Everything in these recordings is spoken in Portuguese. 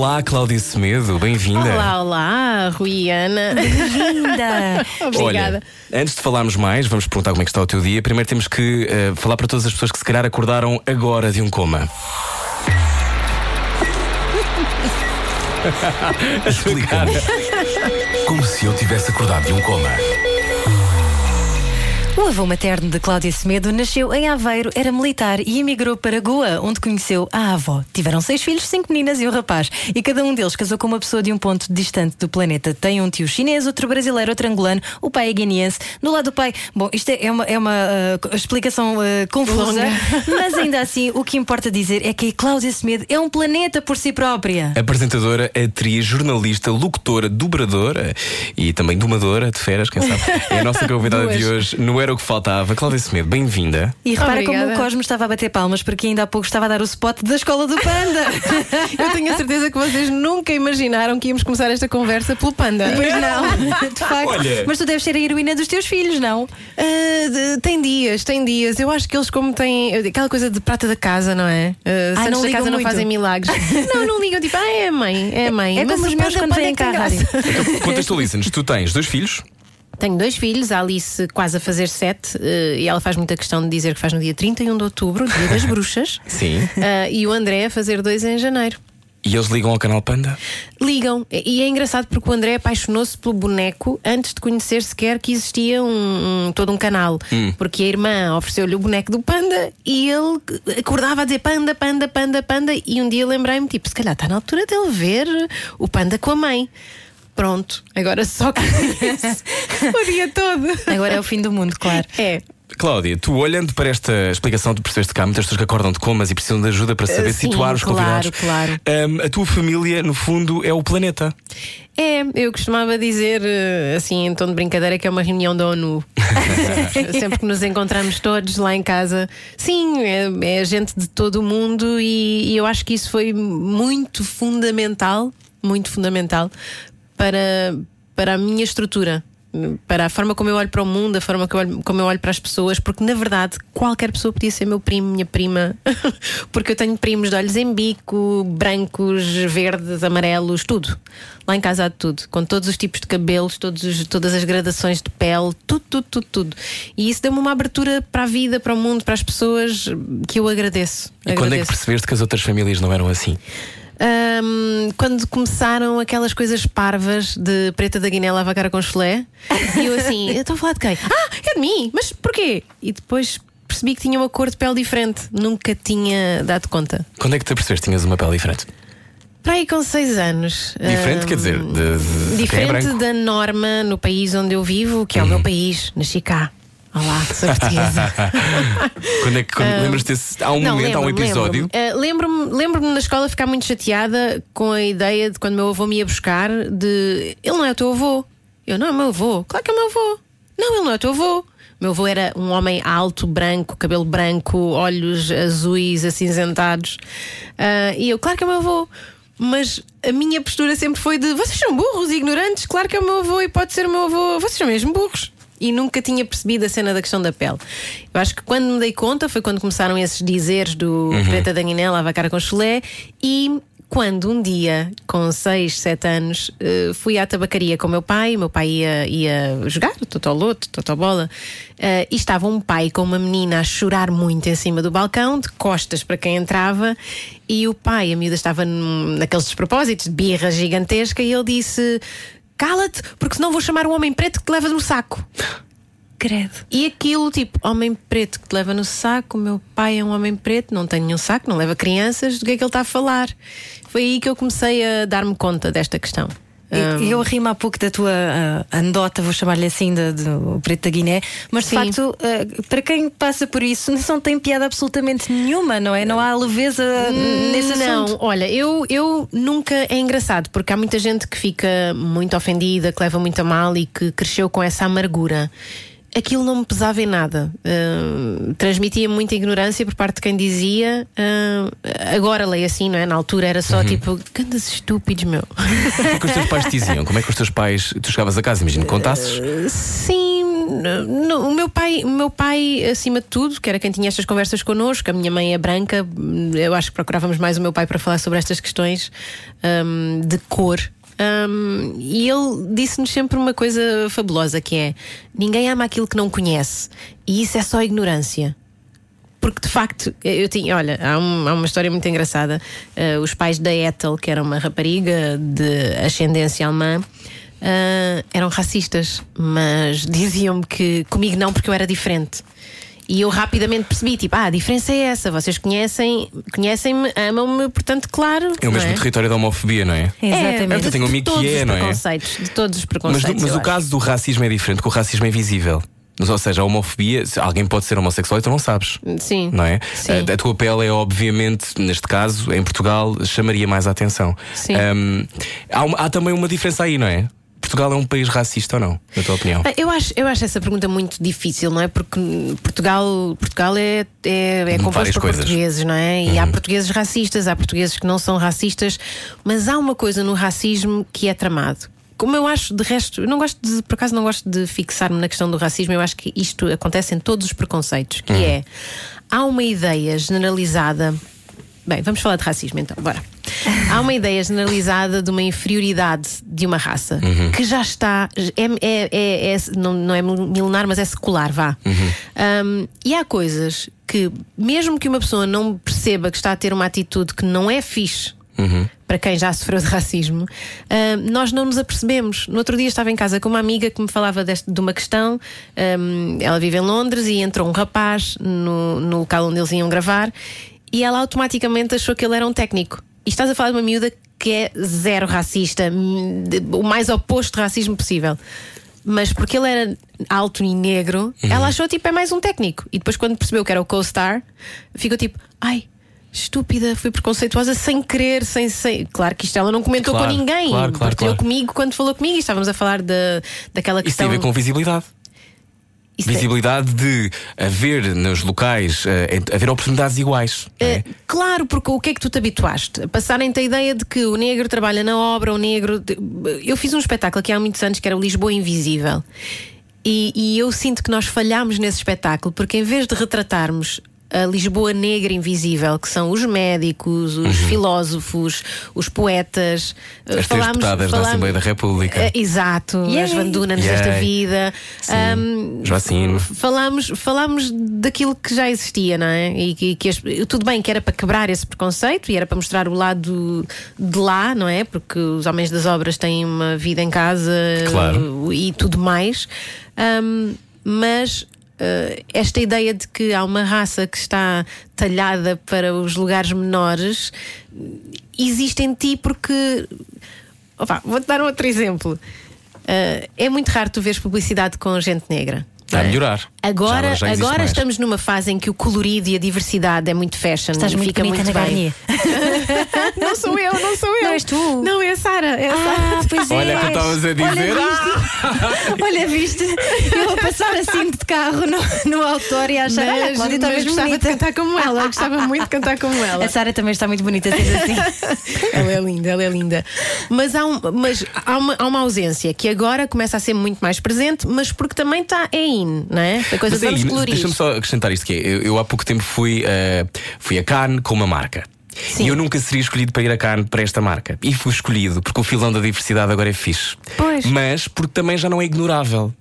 Olá, Cláudia Semedo, bem-vinda. Olá, olá, Rui e Ana. Linda! Obrigada. Olha, antes de falarmos mais, vamos perguntar como é que está o teu dia. Primeiro temos que eh, falar para todas as pessoas que se calhar acordaram agora de um coma. Explicar. Como se eu tivesse acordado de um coma. O avô materno de Cláudia Semedo nasceu em Aveiro, era militar e emigrou para Goa, onde conheceu a avó. Tiveram seis filhos, cinco meninas e um rapaz. E cada um deles casou com uma pessoa de um ponto distante do planeta. Tem um tio chinês, outro brasileiro, outro angolano, o pai é guineense. Do lado do pai, bom, isto é uma, é uma ah, explicação ah, confusa, mas ainda assim o que importa dizer é que a Cláudia Semedo é um planeta por si própria. Apresentadora, atriz, jornalista, locutora, dobradora e também domadora de feras, quem sabe? É a nossa convidada de hoje. Não era o que faltava. Cláudia Semedo, bem-vinda. E repara Obrigada. como o Cosmo estava a bater palmas, porque ainda há pouco estava a dar o spot da escola do Panda. Eu tenho a certeza que vocês nunca imaginaram que íamos começar esta conversa pelo panda. Pois não, de facto. Olha. Mas tu deves ser a heroína dos teus filhos, não? Ah, de- tem dias, tem dias. Eu acho que eles, como têm aquela coisa de prata da casa, não é? Uh, Ah, santos não da casa não muito. fazem milagres. não, não ligam, tipo, ah, é a mãe, é a mãe. É Mas como os meus quando vêm é cá. Então, contextualiza-nos. Tu tens dois filhos? Tenho dois filhos, a Alice quase a fazer sete, eh, e ela faz muita questão de dizer que faz no dia 31 de outubro, dia das bruxas. Sim. Ah, e o André a fazer dois em janeiro. E eles ligam ao canal Panda? Ligam. E é engraçado porque o André apaixonou-se pelo boneco antes de conhecer sequer que existia um, um- todo um canal. Porque a irmã ofereceu-lhe o boneco do panda e ele acordava a dizer panda, panda, panda, panda. E um dia lembrei-me, tipo, se calhar está na altura dele ver o panda com a mãe. Pronto, agora só que o dia todo. Agora é o fim do mundo, claro. É. Cláudia, tu olhando para esta explicação, tu percebeste que há muitas pessoas que acordam de comas e precisam de ajuda para saber Uh, sim, situar os claro, convidados. claro. Ahm, a tua família, no fundo, é o planeta. É, eu costumava dizer, eh, assim, em tom de brincadeira, que é uma reunião da ONU. Sempre que nos encontramos todos lá em casa. Sim, é, é gente de todo o mundo e, e eu acho que isso foi muito fundamental muito fundamental para, para a minha estrutura. Para a forma como eu olho para o mundo, a forma que eu olho- como eu olho para as pessoas, porque na verdade qualquer pessoa podia ser meu primo, minha prima, porque eu tenho primos de olhos em bico, brancos, verdes, amarelos, tudo. Lá em casa há de tudo, com todos os tipos de cabelos, todos os- todas as gradações de pele, tudo, tudo, tudo, tudo. E isso deu-me uma abertura para a vida, para o mundo, para as pessoas que eu agradeço. E quando é que Agradeço. percebeste que as outras famílias não eram assim? Ahm, quando começaram aquelas coisas parvas de preta da Guiné lava a cara com chulé, e eu assim, eu estou a falar de quem? Ah, é de mim, mas porquê? E depois percebi que tinha uma cor de pele diferente, nunca tinha dado conta. Quando é que te percebeste que tinhas uma pele diferente? Para aí com seis anos. Diferente, ahm, quer dizer, de, de- é Diferente branco. da norma no país onde eu vivo, que é o meu país, nasci cá. Olá, sou portuguesa. Quando é que quando, lembras desse? Há um Não, momento, há um episódio. lembro-me. Uh, Lembro-me lembro-me na escola ficar muito chateada com a ideia de quando meu avô me ia buscar de ele não é o teu avô. Eu não é o meu avô. Claro que é o meu avô. Não, ele não é o teu avô. Meu avô era um homem alto, branco, cabelo branco, olhos azuis, acinzentados. Uh, e eu, claro que é o meu avô. Mas a minha postura sempre foi de vocês são burros e ignorantes, claro que é o meu avô e pode ser o meu avô, vocês são mesmo burros e nunca tinha percebido a cena da questão da pele. Eu acho que quando me dei conta foi quando começaram esses dizeres do Preta da Guiné, lava a cara com chulé e quando um dia, com 6, 7 anos, eh, fui à tabacaria com o meu pai, o meu pai ia, ia jogar, totoloto, totobola, eh, e estava um pai com uma menina a chorar muito em cima do balcão, de costas para quem entrava, e o pai, a miúda estava naqueles despropósitos de birra gigantesca, e ele disse: Cala-te, porque senão vou chamar o homem preto que te leva no saco. Credo. E aquilo, tipo, homem preto que te leva no saco, o meu pai é um homem preto, não tem nenhum saco, não leva crianças, do que é que ele está a falar? Foi aí que eu comecei a dar-me conta desta questão. E- Eu rimo há pouco da tua ah, anedota, vou chamar-lhe assim, do Preto da Guiné, mas de Sim. facto, ah, para quem passa por isso, não tem piada absolutamente nenhuma, não é? Não há leveza nesse não, assunto. olha, eu, eu nunca é engraçado porque há muita gente que fica muito ofendida, que leva muito a mal e que cresceu com essa amargura. Aquilo não me pesava em nada. Uh, transmitia muita ignorância por parte de quem dizia. Uh, agora leio assim, não é? Na altura era só uhum. tipo, grandes estúpidos, meu. O que é que os teus pais te diziam? Como é que os teus pais. Tu chegavas a casa, imagino, contasses? Uh, sim. No, o meu pai, o meu pai, acima de tudo, que era quem tinha estas conversas connosco, a minha mãe é branca, eu acho que procurávamos mais o meu pai para falar sobre estas questões um, de cor. Um, e ele disse-nos sempre uma coisa fabulosa que é ninguém ama aquilo que não conhece e isso é só ignorância porque de facto eu tinha, olha, há, um, há uma história muito engraçada. Uh, os pais da Ethel, que era uma rapariga de ascendência alemã, uh, eram racistas, mas diziam-me que comigo não, porque eu era diferente. E eu rapidamente percebi, tipo, ah, a diferença é essa, vocês conhecem, conhecem-me, amam-me, portanto, claro. É o mesmo é? território da homofobia, não é? é Exatamente. É, tenho um amigo que é, não é? De todos os preconceitos. Mas, mas o caso do racismo é diferente, porque o racismo é visível. Ou seja, a homofobia, alguém pode ser homossexual e tu não sabes. Sim. Não é? Sim. A, a, tua pele é, obviamente, neste caso, em Portugal, chamaria mais a atenção. Sim. Um, há, há, também uma diferença aí, não é? Portugal é um país racista ou não, na tua opinião? Eu acho, eu acho essa pergunta muito difícil, não é? Porque Portugal, Portugal é, é, é composto por coisas. portugueses, não é? E uhum. há portugueses racistas, há portugueses que não são racistas, mas há uma coisa no racismo que é tramado. Como eu acho, de resto, não gosto de, por acaso não gosto de fixar-me na questão do racismo, eu acho que isto acontece em todos os preconceitos, que uhum. é há uma ideia generalizada. Bem, vamos falar de racismo então, bora. Há uma ideia generalizada de uma inferioridade de uma raça uhum. que já está. É, é, é, é, não, não é milenar, mas é secular, vá. Uhum. Um, e há coisas que, mesmo que uma pessoa não perceba que está a ter uma atitude que não é fixe. Uhum. Para quem já sofreu de racismo, uh, nós não nos apercebemos. No outro dia estava em casa com uma amiga que me falava deste, de uma questão. Um, ela vive em Londres e entrou um rapaz no, no local onde eles iam gravar e ela automaticamente achou que ele era um técnico. E estás a falar de uma miúda que é zero racista, o mais oposto racismo possível. Mas porque ele era alto e negro, uhum. ela achou tipo é mais um técnico. E depois, quando percebeu que era o co-star, ficou tipo, ai, estúpida, fui preconceituosa sem querer, sem, sem. Claro que isto ela não comentou claro, com ninguém. Claro, claro, claro. comigo quando falou comigo e estávamos a falar de, daquela questão. Isso tem a ver com visibilidade. Isto é- Visibilidade é... de haver nos locais, uh, haver oportunidades iguais. É? Uh, claro, porque o que é que tu te habituaste? Passarem-te a ideia de que o negro trabalha na obra, o negro. Eu fiz um espetáculo aqui há muitos anos que era o Lisboa Invisível. E, e eu sinto que nós falhámos nesse espetáculo porque, em vez de retratarmos a Lisboa negra invisível, que são os médicos, os uhum. filósofos, os poetas. As falámos, deputadas falámos, da Assembleia da República. Uh, exato, yeah. as vandunas desta vida. Um, Joacine. Falámos, falámos daquilo que já existia, não é? E que, que as, tudo bem que era para quebrar esse preconceito e era para mostrar o lado de lá, não é? Porque os homens das obras têm uma vida em casa claro. e tudo mais. Um, mas uh, esta ideia de que há uma raça que está talhada para os lugares menores existe em ti porque. Vou-te dar um outro exemplo. Uh, é muito raro tu veres publicidade com gente negra. Está a melhorar. Agora, já, já agora estamos numa fase em que o colorido e a diversidade é muito fashion. Estás muito fica muito bem. não sou eu, não sou eu. Não és tu. Não, é a Sara. É a ah, Pois é. Olha que estavas a dizer. Olha, viste? Eu a passar assim de carro no, no autor e a achar. Olha, a Cláudia está mesmo gostava bonita. de cantar como ela. Gostava muito de cantar como ela. A Sara também está muito bonita, sendo assim. ela é linda, ela é linda. Mas, há, um, mas há, uma, há uma ausência que agora começa a ser muito mais presente, mas porque também está é in, não é? A coisa mas aí, Deixa-me só acrescentar isto que é, eu, eu há pouco tempo fui, uh, fui a Cannes com uma marca. Sim. E eu nunca seria escolhido para ir a Cannes para esta marca. E fui escolhido porque o filão da diversidade agora é fixe. Pois. Mas porque também já não é ignorável.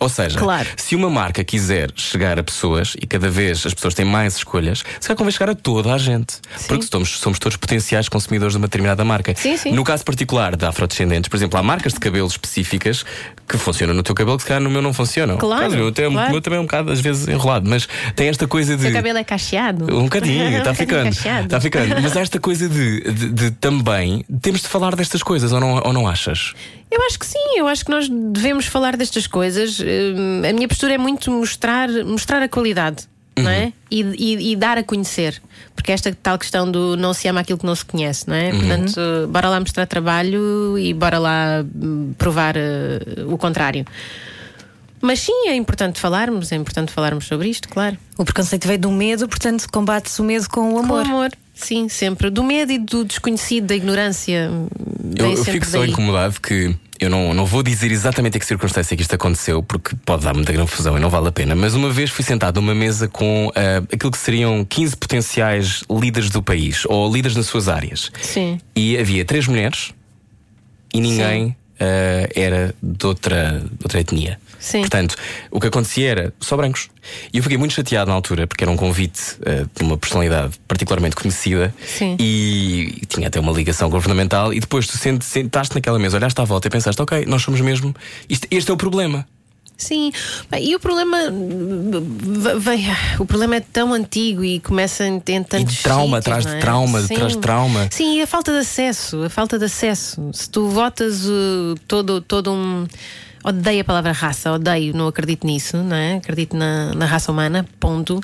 Ou seja, claro. se uma marca quiser chegar a pessoas e cada vez as pessoas têm mais escolhas, se calhar convém chegar a toda a gente. Sim. Porque somos, somos todos potenciais consumidores de uma determinada marca. Sim, sim. No caso particular da afrodescendentes, por exemplo, há marcas de cabelo específicas que funcionam no teu cabelo que se calhar no meu não funcionam. Claro. Caso, meu, claro. o meu também é um bocado às vezes enrolado, mas tem esta coisa de. O seu cabelo é cacheado? Um bocadinho, está ficando. Está ficando. Mas há esta coisa de, de, de, também temos de falar destas coisas, ou não, ou não achas? Eu acho que sim, eu acho que nós devemos falar destas coisas. Hum, a minha postura é muito mostrar, mostrar a qualidade. Uhum. Não é? E, e, e, dar a conhecer, porque esta tal questão do não se ama aquilo que não se conhece, não é? Uhum. Portanto, bora lá mostrar trabalho e bora lá hum, provar uh, o contrário. Mas sim, é importante falarmos, é importante falarmos sobre isto, claro. O preconceito veio do medo, portanto, combate-se o medo com o amor. Com amor. Sim, sempre. Do medo e do desconhecido, da ignorância. Eu, eu fico só daí. incomodado que eu não, não vou dizer exatamente a que circunstância que isto aconteceu, porque pode dar muita confusão e não vale a pena. Mas uma vez fui sentado numa mesa com ah, aquilo que seriam 15 potenciais líderes do país, ou líderes nas suas áreas. Sim. E havia três mulheres e ninguém ah, era de outra, de outra etnia. Sim. Portanto, o que acontecia era só brancos. E eu fiquei muito chateado na altura, porque era um convite ah, de uma personalidade particularmente conhecida Sim. e tinha até uma ligação governamental. E depois tu sent- sentaste naquela mesa, olhaste à volta e pensaste: ok, nós somos mesmo. Isto, este é o problema. Sim, e o problema vem, o problema é tão antigo e começa em, em tantos de trauma sítios, atrás de é? trauma, Sim. atrás de trauma. Sim, e a falta de acesso, a falta de acesso. Se tu votas uh, todo, todo um. Odeio a palavra raça, odeio, não acredito nisso, não é? Acredito na, na raça humana, ponto.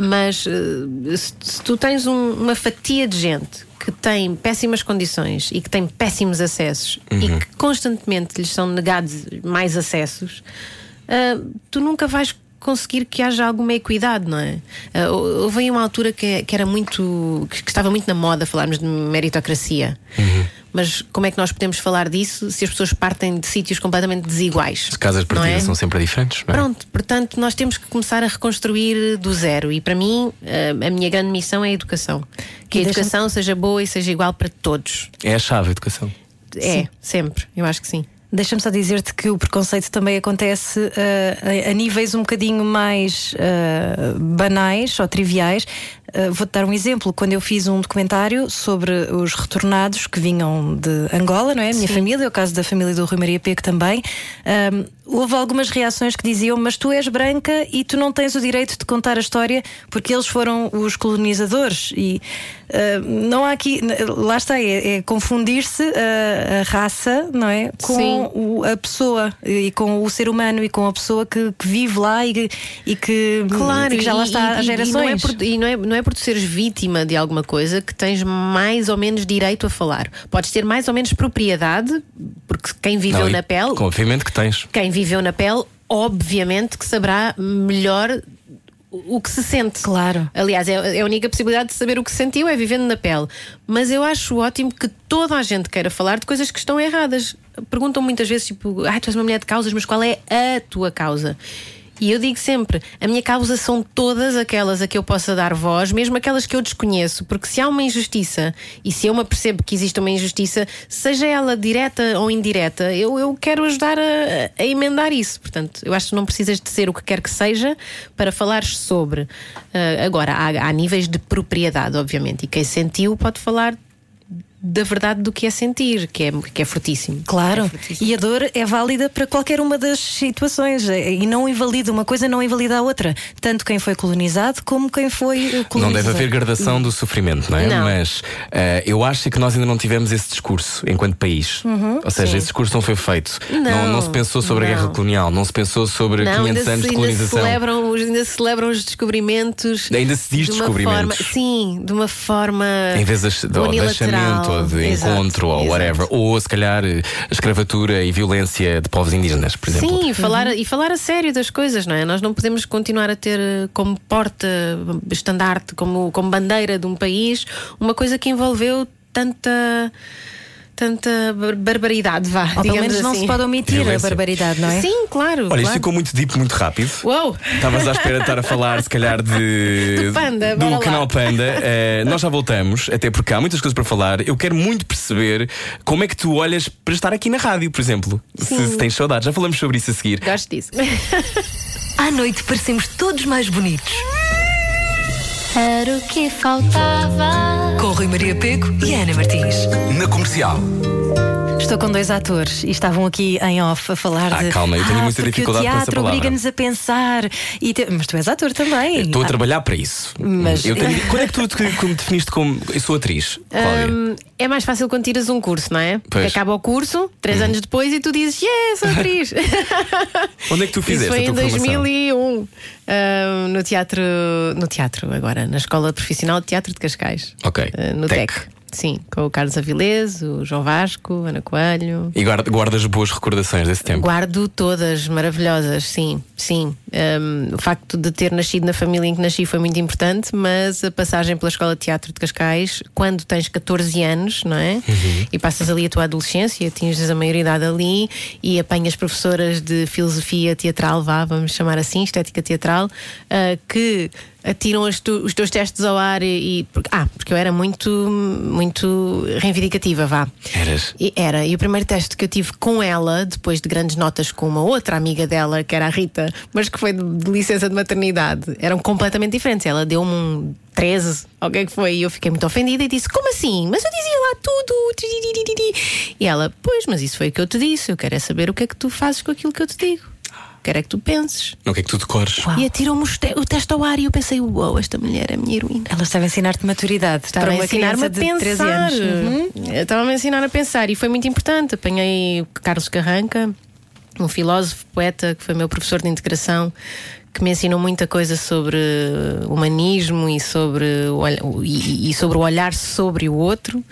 Mas uh, se, se tu tens um- uma fatia de gente que tem péssimas condições e que tem péssimos acessos e que constantemente lhes são negados mais acessos, ah, tu nunca vais conseguir que haja alguma equidade, não é? Ah, houve uma altura que, que era muito. Que, que estava muito na moda falarmos de meritocracia. Mas como é que nós podemos falar disso se as pessoas partem de sítios completamente desiguais? As casas de não partida é? são sempre diferentes. não é? Pronto, portanto, nós temos que começar a reconstruir do zero. E para mim, ah, a minha grande missão é a educação. Que a E educação seja boa e seja igual para todos. É a chave, a educação. É, sempre. Eu acho que sim. Deixa-me só dizer-te que o preconceito também acontece ah, a, a níveis um bocadinho mais ah, banais ou triviais. Ah, Vou-te dar um exemplo. Quando eu fiz um documentário sobre os retornados que vinham de Angola, não é? A minha família, o caso da família do Rui Maria Peco também, ah, houve algumas reações que diziam: Mas tu és branca e tu não tens o direito de contar a história porque eles foram os colonizadores. E ah, não há aqui, lá está, é, é confundir-se a, a raça, não é? Com Sim. o- a pessoa e com o ser humano e com a pessoa que, que vive lá e, que- e que, e que já lá está e- há gerações. E não, é por, não, é, não é por tu seres vítima de alguma coisa que tens mais ou menos direito a falar. Podes ter mais ou menos propriedade, porque quem viveu Não, na pele, Obviamente que tens. quem viveu na pele, obviamente que saberá melhor o que se sente. Claro. Aliás, é, é a única possibilidade de saber o que se sentiu é vivendo na pele. Mas eu acho ótimo que toda a gente queira falar de coisas que estão erradas. Perguntam muitas vezes, tipo, ah, tu és uma mulher de causas, mas qual é a tua causa? E eu digo sempre: a minha causa são todas aquelas a que eu possa dar voz, mesmo aquelas que eu desconheço, porque se há uma injustiça e se eu me apercebo que existe uma injustiça, seja ela direta ou indireta, eu, eu quero ajudar a, a emendar isso. Portanto, eu acho que não precisas de ser o que quer que seja para falares sobre. Ah, agora, há, há níveis de propriedade, obviamente, e quem sentiu pode falar da verdade do que é sentir, que é, que é fortíssimo. Claro, É fortíssimo. e a dor é válida para qualquer uma das situações eh, e não invalida, uma coisa não invalida a outra. Tanto quem foi colonizado como quem foi eh, colonizador. Não deve haver gradação do sofrimento, não é? Não. Mas eh, eu acho que nós ainda não tivemos esse discurso enquanto país. Ou seja, esse discurso não foi feito. Não, não, se pensou sobre a não. guerra colonial, não se pensou sobre Não, 500 ainda, anos se, de ainda, se colonização. celebram, os- ainda se celebram os descobrimentos. Ainda se diz de descobrimentos. Forma, sim, de uma forma. Em vez de unilateral. De Exato, encontro ou exato. whatever. Ou se calhar escravatura e violência de povos indígenas, por exemplo. Sim, e falar, e falar a sério das coisas, não é? Nós não podemos continuar a ter eh, como porta, estandarte, como, como bandeira de um país, uma coisa que envolveu tanta. Tanta bar- barbaridade, vá. Ou pelo digamos menos não assim. se pode omitir a Violência. barbaridade, não é? Sim, claro. Olha, isto claro. ficou muito deep, muito rápido. Uou! Estavas à espera de estar a falar, se calhar, de. Do Panda, do lá. canal Panda. Eh, nós já voltamos, até porque há muitas coisas para falar. Eu quero muito perceber como é que tu olhas para estar aqui na rádio, por exemplo. Se, se tens saudades. Já falamos sobre isso a seguir. Gosto disso. À noite parecemos todos mais bonitos. Era o que faltava. Com Rui Maria Peco e Ana Martins. Na comercial. Estou com dois atores e estavam aqui em off a falar Ah, de. calma, eu tenho ah, muita dificuldade o com essa teatro palavra." obriga-nos a pensar. E te- Mas tu és ator também. Estou a Ah, trabalhar para isso. Mas- Eu tenho- Quando é que tu te te definiste como. Eu sou atriz? Hum, é mais fácil quando tiras um curso, não é? Pois. Acaba o curso, três anos depois, e tu dizes, yeah, sou atriz. Onde é que tu fizeste Isso foi a em tua formação? 2001, hum, no teatro, no teatro agora, na Escola Profissional de Teatro de Cascais. Ok. Uh, no Tec. TEC. Sim, com o Carlos Avilés, o João Vasco, Ana Coelho. E guarda- guardas boas recordações desse tempo. Guardo todas maravilhosas, sim, sim. Um, o facto de ter nascido na família em que nasci foi muito importante, mas a passagem pela Escola de Teatro de Cascais, quando tens 14 anos, não é? E passas ali a tua adolescência, atinges a maioridade ali e apanhas professoras de filosofia teatral, vá, vamos chamar assim, estética teatral, ah, que atiram as tu- os teus testes ao ar e. e- porque- ah, porque eu era muito, muito reivindicativa, vá. Eras. E era. E o primeiro teste que eu tive com ela, depois de grandes notas com uma outra amiga dela, que era a Rita, mas que foi de, de licença de maternidade, eram completamente diferentes. Ela deu-me um 13, ou o que é que foi? E eu fiquei muito ofendida e disse: Como assim? Mas eu dizia lá tudo. tiririri." E ela: Pois, mas isso foi o que eu te disse. Eu quero é saber o que é que tu fazes com aquilo que eu te digo. Quero é que tu penses. Não quer que tu decores. E atirou-me os te- o teste ao ar e eu pensei: Uau, esta mulher é a minha heroína. Ela estava a ensinar-te maturidade Estava para a ensinar-me a de 13 pensar. anos. Uhum. Estava-me a ensinar a pensar e foi muito importante. Apanhei o Carlos Carranca, um filósofo, poeta, que foi meu professor de integração, que me ensinou muita coisa sobre humanismo e sobre o, e, e sobre o olhar sobre o outro.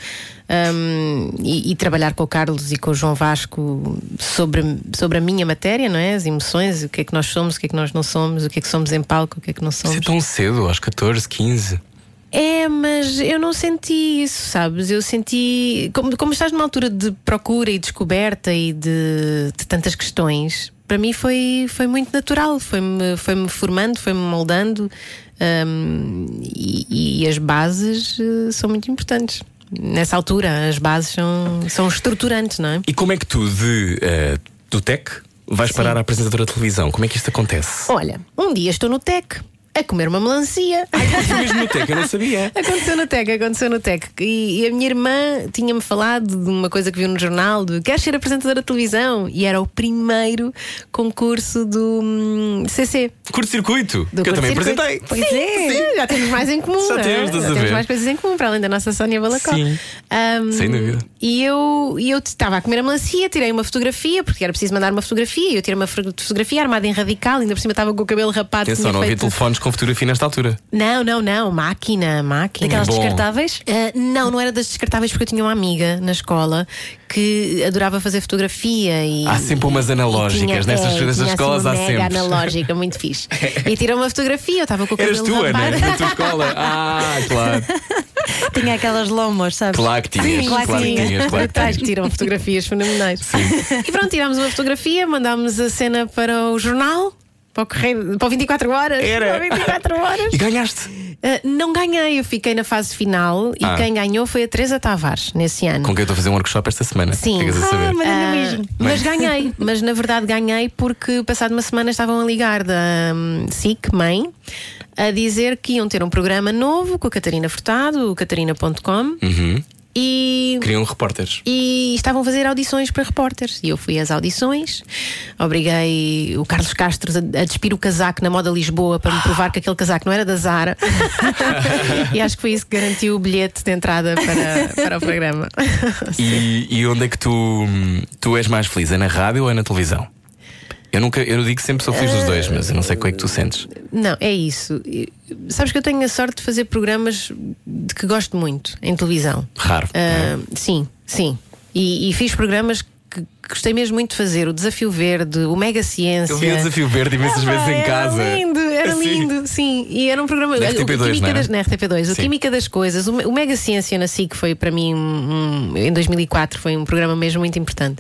Um, e, e trabalhar com o Carlos e com o João Vasco sobre, sobre a minha matéria, não é? As emoções, o que é que nós somos, o que é que nós não somos, o que é que somos em palco, o que é que não Isso é somos. tão cedo, aos 14, 15. É, mas eu não senti isso, sabes? Eu senti. Como, como estás numa altura de procura e descoberta e de, de tantas questões, para mim foi, foi muito natural. Foi-me foi -me formando, foi-me moldando. hum, e, e as bases eh, são muito importantes. Nessa altura, as bases são, são estruturantes, não é? E como é que tu, de, eh, do TEC, vais parar a apresentadora de televisão? Como é que isto acontece? Olha, um dia estou no TEC a comer uma melancia. Foi mesmo no TEC, eu não sabia. Aconteceu no TEC, aconteceu no TEC. E, e a minha irmã tinha-me falado de uma coisa que viu no jornal: de queres ser apresentadora de televisão? E era o primeiro concurso do hum, CC. Curto-circuito, que eu também apresentei. Pois é, já temos mais em comum. Já é? temos, estás a já temos mais coisas em comum, para além da nossa Sónia Balacó. Sim. Hum, Sem dúvida. E eu eu estava a comer a melancia, tirei uma fotografia, porque era preciso mandar uma fotografia. e Eu tirei uma fo- fotografia armada em radical, ainda por cima estava com o cabelo rapado. Atenção, não havia telefones com fotografia nesta altura. Não, não, não, máquina, máquina. Daquelas Bom. descartáveis? Ah, não, não era das descartáveis porque eu tinha uma amiga na escola que adorava fazer fotografia e. Há sempre umas analógicas. tinha- Nestas- é, tinha, escolas assim, uma há mega sempre. analógica, muito fixe. E tirou uma fotografia, eu estava com o cabelo Eras tu, Ana, rapado. na tua escola? Ah, claro. Tinha aquelas lomos, sabes? Claro que tinhas, Sim, claro que sim. tinhas, claro que tinhas. que tiram fotografias fenomenais. E pronto, tirámos uma fotografia, mandámos a cena para o jornal, para o correio, para o 24 horas. Era. Para o 24 horas. E ganhaste. Ah, não ganhei, eu fiquei na fase final e Ah. quem ganhou foi a Teresa Tavares nesse ano. Com quem eu estou a fazer um workshop esta semana. Sim. A Ah, saber. mas- mesmo. mas ganhei, mas na verdade ganhei porque passado uma semana estavam a ligar da hum, SIC, mãe, a dizer que iam ter um programa novo com a Catarina Furtado, o catarina.com, Uhum. E Queriam repórteres. e estavam a fazer audições para repórteres. E eu fui às audições, obriguei o Carlos Castro a, a despir o casaco na moda Lisboa para me provar que aquele casaco não era da Zara. e acho que foi isso que garantiu o bilhete de entrada para, para o programa. E, e onde é que tu, tu és mais feliz? É na rádio ou é na televisão? Eu nunca, eu digo que sempre sou feliz dos dois, mas eu não sei qual é que tu sentes. Não, é isso. Sabes que eu tenho a sorte de fazer programas de que gosto muito em televisão. Raro. Ah, sim, sim. E, e fiz programas que gostei mesmo muito de fazer. O Desafio Verde, o Mega Ciência. Eu vi o desafio verde imensas Ah, vezes em casa. Era lindo, era lindo, sim. E era um programa. Na o RTP2, Química não era? das, na RTP2, o. Química das Coisas, o, o Mega Ciência na SIC foi para mim, um- um- em 2004, foi um programa mesmo muito importante.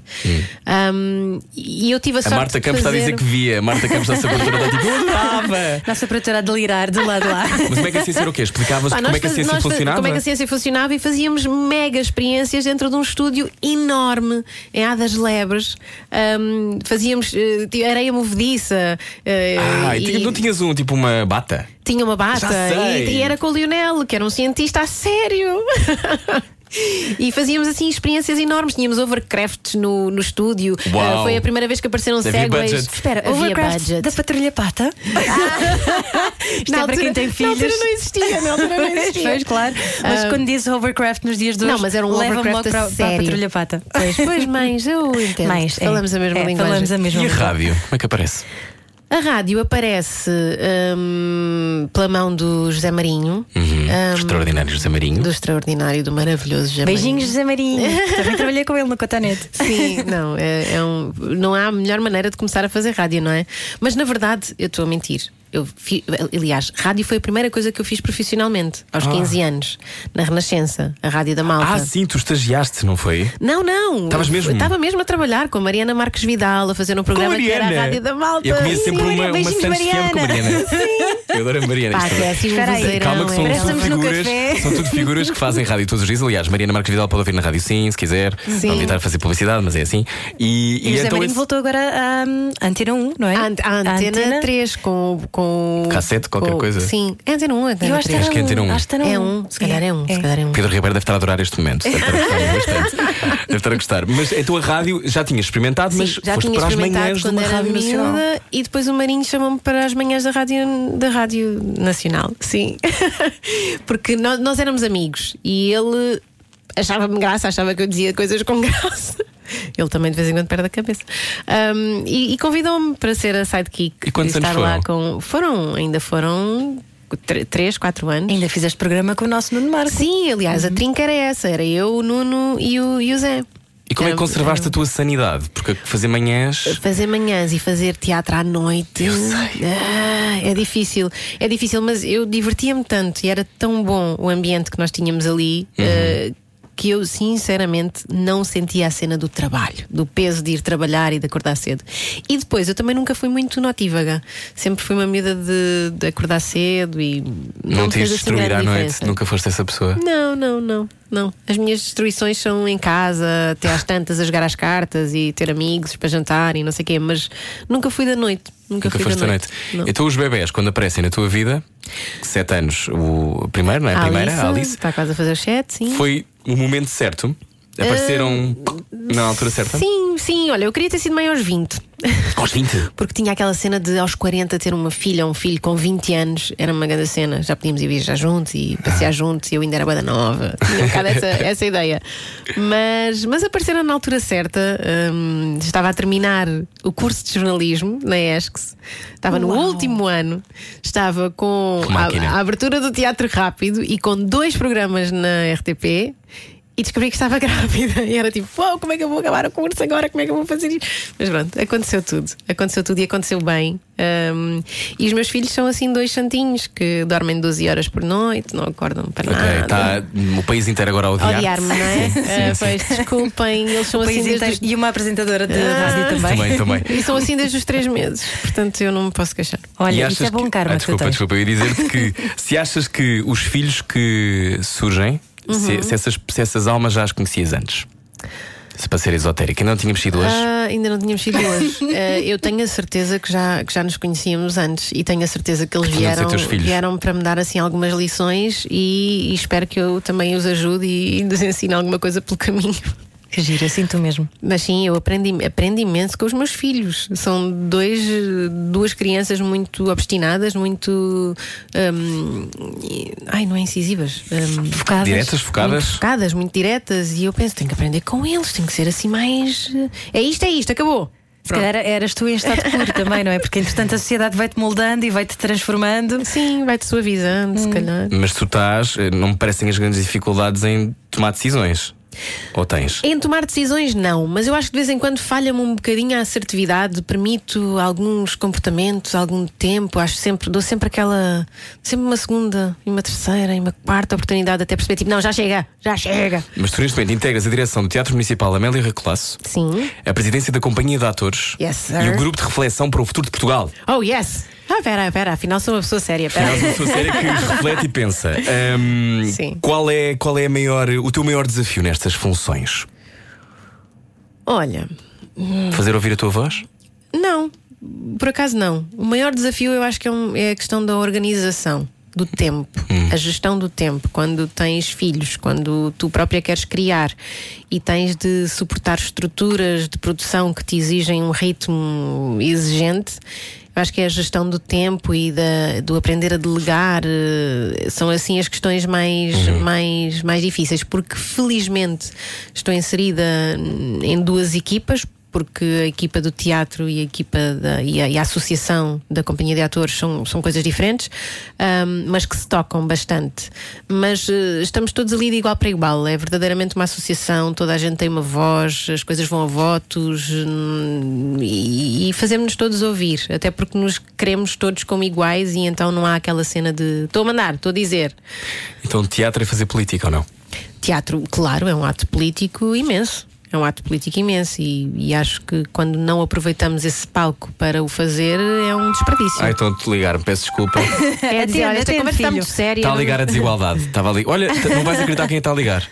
Um, e eu tive a A sorte Marta de Campos está a fazer- dizer que via. A Marta Campos está sempre a dizer tipo, adorava. Nossa produtora a delirar de lado lá. Mas como é que a ciência era o quê? Explicavas Pá, como é que a ciência funcionava? Como é que a ciência funcionava e fazíamos mega experiências dentro de um estúdio enorme em Hadas Lebres. Ahm, fazíamos tinha areia movediça. eh, Ah, e não tinhas um, tipo uma bata? tinha uma bata Já sei. e, e era com o Lionel, que era um cientista a sério. E fazíamos assim experiências enormes. Tínhamos overcrafts no, no estúdio. Ah, foi a primeira vez que apareceram segways. Espera, Havia Overcraft budget. da Patrulha Pata? Isto é para quem tem Na filhos. altura não existia, na altura não existia. Pois, claro. Mas Ah, quando diz Hovercraft nos dias de hoje, Não, mas era um logo a para, para a sério. Patrulha Pata. Pois, pois, mães, eu entendo. Mais, é. falamos a mesma É, linguagem. Falamos a mesma E a rádio? Como é que aparece? A rádio aparece hum, pela mão do José Marinho, Uhum. hum, Extraordinário José Marinho. do extraordinário, do maravilhoso José Beijinhos, Marinho. José Marinho. Também trabalhei com ele no Cotonete. Sim, não, é, é um, não há melhor maneira de começar a fazer rádio, não é? Mas na verdade, eu estou a mentir. Eu fi- aliás, rádio foi a primeira coisa que eu fiz profissionalmente, aos 15 anos, na Renascença, a Rádio da Malta. Ah, sim, tu estagiaste, não foi? Não, não. Estavas mesmo? Estava mesmo a trabalhar com a Mariana Marques Vidal, a fazer um programa que era a Rádio da Malta. Eu comia Sim, sempre uma, uma Santos Fiamma com a Mariana. Eu adoro a Mariana. Pá, é é- assim um Calma que são é figuras, são tudo figuras que fazem rádio todos os dias. Aliás, Mariana Marques Vidal pode ouvir na rádio sim, se quiser. Sim. Não tentar fazer publicidade, mas é assim. E, E o José então Marinho esse- voltou agora à hum, Antena 1, não é? A, ant- a antena, 3 com, com. Cassete, qualquer com- coisa? Sim, é antena 1, antena Eu acho que 3. Acho que é Antena 1. Acho que É um, se calhar é um, se calhar é um. Pedro Ribeiro deve estar a adorar este momento. Deve estar a gostar bastante. Deve estar a gostar. Mas então a rádio já tinhas experimentado, mas Sim, já foste tinha para as experimentado manhãs de quando uma era rádio nacional. miúda e depois o Marinho chamou-me para as manhãs da rádio, da rádio Nacional. Sim. Porque nós, nós éramos amigos e ele achava-me graça, achava que eu dizia coisas com graça. Ele também de vez em quando perde a cabeça. Um, e e convidou-me para ser a sidekick. E quantos estar anos lá foram? com. Foram, ainda foram 3, 4 anos. Ainda fizeste programa com o nosso Nuno Marco. Sim, aliás, a trinca era essa: era eu, o Nuno e o, e o Zé. E como é que conservaste a tua sanidade? Porque fazer manhãs. Fazer manhãs e fazer teatro à noite Eu sei. ah, é difícil. É difícil, mas eu divertia-me tanto e era tão bom o ambiente que nós tínhamos ali. Uhum. ah, que eu sinceramente não sentia a cena do trabalho, do peso de ir trabalhar e de acordar cedo. E depois eu também nunca fui muito notívaga, sempre fui uma medida de, de acordar cedo e Não, me te ias assim destruir à noite. Nunca foste essa pessoa. Não, não, não, não. As minhas destruições são em casa, até às tantas a jogar às cartas e ter amigos para jantar e não sei o quê, mas nunca fui da noite. Nunca, Nunca fui foste da noite. noite. Não. Então os bebés, quando aparecem na tua vida, sete anos, o primeiro, não é? A primeira, a Alice, Está quase a fazer os sete, sim. foi o momento certo. Apareceram na altura certa? Sim, sim, olha, eu queria ter sido mãe aos 20. Aos 20. Porque tinha aquela cena de aos 40 ter uma filha ou um filho com 20 anos, era uma grande cena. Já podíamos ir viajar juntos e passear juntos e eu ainda era bada nova. Tinha um bocado essa, essa ideia. Mas, mas apareceram na altura certa. hum, estava a terminar o curso de jornalismo na ESCS. Estava no último ano. Estava com a, a abertura do Teatro Rápido e com dois programas na RTP. E descobri que estava grávida e era tipo, "Uau, como é que eu vou acabar o curso agora? Como é que eu vou fazer isto? Mas pronto, aconteceu tudo. Aconteceu tudo e aconteceu bem. Um, e os meus filhos são assim dois santinhos que dormem 12 horas por noite, não acordam para Ok, nada. está o país inteiro agora a odiar. Odiar-me, não é? Ah, pois, desculpem, eles são assim desde inteiro- os... E uma apresentadora de Ah. rádio também. Também, também. E são assim desde os três meses. Portanto, eu não me posso queixar. Olha, isso achas é bom que- karma Ah, que desculpa, desculpa, eu ia dizer-te que se achas que os filhos que surgem, Uhum. se, se essas, se essas almas já as conhecias antes, se para ser esotérica, ainda não tínhamos sido hoje. Ah, ainda não tínhamos sido hoje. Ah, eu tenho a certeza que já, que já nos conhecíamos antes e tenho a certeza que eles Que vieram, vieram para me dar assim algumas lições e, e espero que eu também os ajude e lhes ensine alguma coisa pelo caminho. Que gira, sinto mesmo. Mas sim, eu aprendi, aprendo imenso com os meus filhos. São dois, duas crianças muito obstinadas, muito. hum, e- ai, não é incisivas. hum, Focadas. Diretas, focadas. muito focadas, muito diretas. E eu penso, tenho que aprender com eles, tem que ser assim mais. eh, É isto, é isto, acabou. Se calhar eras tu em estado puro também, não é? Porque entretanto a sociedade vai-te moldando e vai-te transformando. Sim, vai-te suavizando, se calhar. Mas tu estás, eh, não me parecem as grandes dificuldades em tomar decisões. Ou tens? Em tomar decisões, não, mas eu acho que de vez em quando falha-me um bocadinho a assertividade, permito alguns comportamentos, algum tempo, acho sempre, dou sempre aquela, sempre uma segunda e uma terceira e uma quarta oportunidade até perceber, tipo, não, já chega, já chega. Mas tu neste momento integras a direção do Teatro Municipal Amélia Recolasso, Sim. a presidência da Companhia de Atores Yes, e o Grupo de Reflexão para o Futuro de Portugal. Oh, yes! Ah, pera, pera, afinal sou uma pessoa séria, pera. És uma pessoa séria que reflete e pensa. Ahm, Sim. Qual é, qual é a maior, o teu maior desafio nestas funções? Olha, Fazer ouvir a tua voz? Não, por acaso não. O maior desafio eu acho que é, um- é a questão da organização. Do tempo, a gestão do tempo, quando tens filhos, quando tu própria queres criar e tens de suportar estruturas de produção que te exigem um ritmo exigente, eu acho que é a gestão do tempo e da, do aprender a delegar eh, são assim as questões mais, mais, mais difíceis, porque felizmente estou inserida em duas equipas porque a equipa do teatro e a equipa da, e, a, e a associação da companhia de atores são, são coisas diferentes, ahm, mas que se tocam bastante. Mas eh, estamos todos ali de igual para igual. É verdadeiramente uma associação, toda a gente tem uma voz, as coisas vão a votos hum, e, e fazemos-nos todos ouvir, até porque nos queremos todos como iguais e então não há aquela cena de estou a mandar, estou a dizer. Então, teatro é fazer política ou não? Teatro, claro, é um ato político imenso. É um ato político imenso e, e acho que quando não aproveitamos esse palco para o fazer é um desperdício. Ah, então te ligar, peço desculpa. é dizer, olha, esta conversa está muito séria. Está a não- ligar a desigualdade. Estava ali. Olha, não vais acreditar quem está a ligar.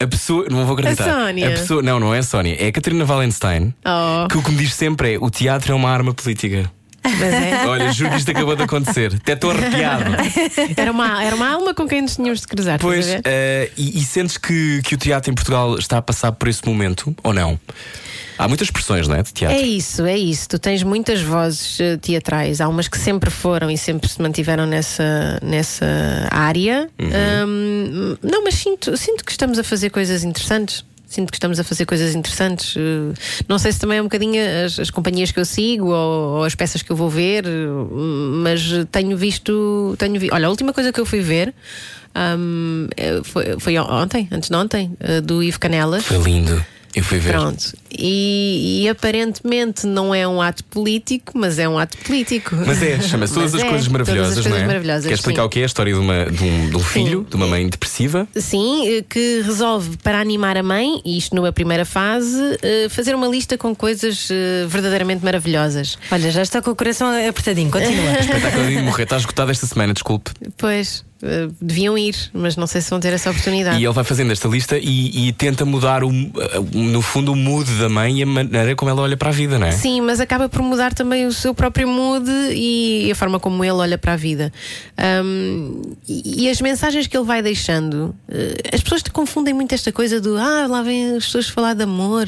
A pessoa, não vou acreditar. A Sónia. pessoa, não, não é a Sónia, é a Catarina Wallenstein. Oh. Que o que me diz sempre é: o teatro é uma arma política. Mas é. Olha, juro que isto acabou de acontecer. Até estou arrepiado. Era uma, era uma alma com quem nos tínhamos de cruzar. Pois, eh, e, e sentes que, que o teatro em Portugal está a passar por esse momento ou não? Há muitas expressões, não é? De teatro. É isso, é isso. Tu tens muitas vozes eh, teatrais. Há umas que sempre foram e sempre se mantiveram nessa, nessa área. Hum, não, mas sinto, sinto que estamos a fazer coisas interessantes. Sinto que estamos a fazer coisas interessantes. Eh, Não sei se também é um bocadinho as, as companhias que eu sigo ou, ou as peças que eu vou ver, eh, mas tenho visto. Tenho vi... Olha, a última coisa que eu fui ver hum, eh, foi, foi ontem, antes de ontem, do Ivo Canelas. Foi lindo. Eu fui ver. Pronto. E, e aparentemente não é um ato político, mas é um ato político. Mas é, chama-se Todas Mas as é, Coisas Maravilhosas, todas as coisas não é? maravilhosas, Quer explicar sim. o que é a história de, uma, de, um, de um filho, de uma mãe depressiva? Sim, eh, que resolve para animar a mãe, e isto numa primeira fase, eh, fazer uma lista com coisas eh, verdadeiramente maravilhosas. Olha, já está com o coração apertadinho, continua. Espetáculo de morrer. Está esgotado esta semana, desculpe. Pois, eh, deviam ir, mas não sei se vão ter essa oportunidade. E ele vai fazendo esta lista e, e tenta mudar, o, no fundo, o mood da mãe e a maneira como ela olha para a vida, não é? Sim, mas acaba por mudar também o seu próprio mood e a forma como ele olha para a vida. Ahm, e, e as mensagens que ele vai deixando, eh, as pessoas te confundem muito esta coisa do ah, lá vêm as pessoas falar de amor,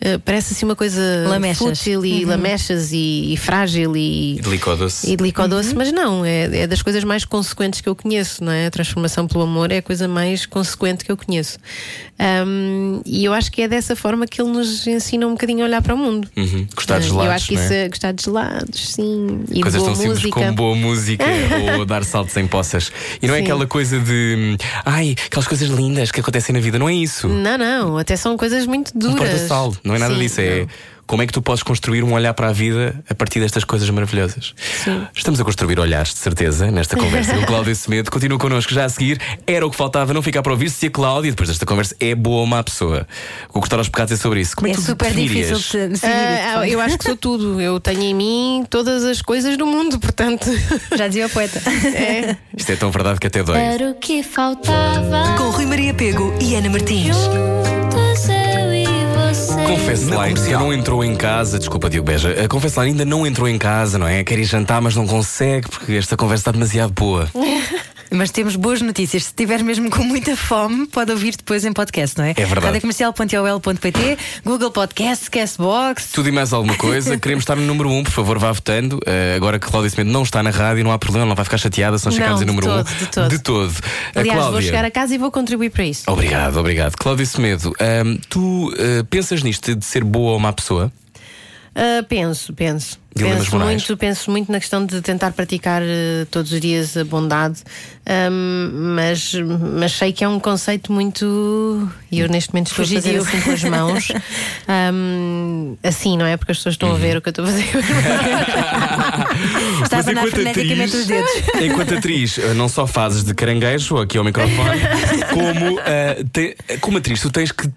Eh, parece assim uma coisa Lamechas. fútil e lamechas e, e frágil e. E. E delicou-doce, mas não, é, é das coisas mais consequentes que eu conheço, não é? A transformação pelo amor é a coisa mais consequente que eu conheço. Ahm, e eu acho que é dessa forma que ele nos ensina um bocadinho a olhar para o mundo. Uhum. Gostar de Ah, gelados, Eu acho que é? isso é gostar de gelados, sim. E Coisas de boa tão simples música. como boa música ou dar saltos em poças. E não é Sim. aquela coisa de ai, aquelas coisas lindas que acontecem na vida, não é isso. Não, não, até são coisas muito Um duras. porta-sal, não é nada Sim, disso. É não. Como é que tu podes construir um olhar para a vida a partir destas coisas maravilhosas. Estamos a construir olhares, de certeza, nesta conversa com Cláudia Semedo. Continua connosco já a seguir. Era o que faltava, não ficar para ouvir se a Cláudia, depois desta conversa, é boa ou má pessoa. O Cortar aos Pecados é sobre isso. Como é É que tu super difícil de seguir. Ah, eu acho que sou tudo. Eu tenho em mim todas as coisas do mundo, portanto. Já dizia o poeta. É. Isto é tão verdade que até dói. Era o que faltava. Com Rui Maria Pego e Ana Martins. Eu. Confesso lá, ainda não entrou em casa. Desculpa, Diogo Beja. Confesso lá, ainda não entrou em casa, não é? Quer ir jantar, mas não consegue porque esta conversa está demasiado boa. Mas temos boas notícias. Se estiver mesmo com muita fome, pode ouvir depois em podcast, não é? É verdade. Radiocomercial.ol.pt, Google Podcast, Castbox. Tudo e mais alguma coisa. Queremos estar no número 1, um, por favor, vá votando. Eh, agora que Cláudia Semedo não está na rádio, não há problema, não vai ficar chateada, são chegados Não, em número 1. Um. de todo. De todo. A Aliás, Cláudia. vou chegar a casa e vou contribuir para isso. Obrigado, obrigado. Cláudia Semedo, ahm, tu eh, pensas nisto de ser boa ou má pessoa? Ah, penso, penso. Dilemas penso morais. muito, penso muito na questão de tentar praticar eh, todos os dias a bondade, Ahm, mas, mas sei que é um conceito muito. E eu neste momento estou a fazer Fugidio. assim com as mãos. Ahm, assim, não é? Porque as pessoas estão a ver o que eu estou a fazer com as mãos. Está a freneticamente os dedos. enquanto atriz, eh, não só fazes de caranguejo aqui ao microfone, como, eh, te- como atriz, tu tens que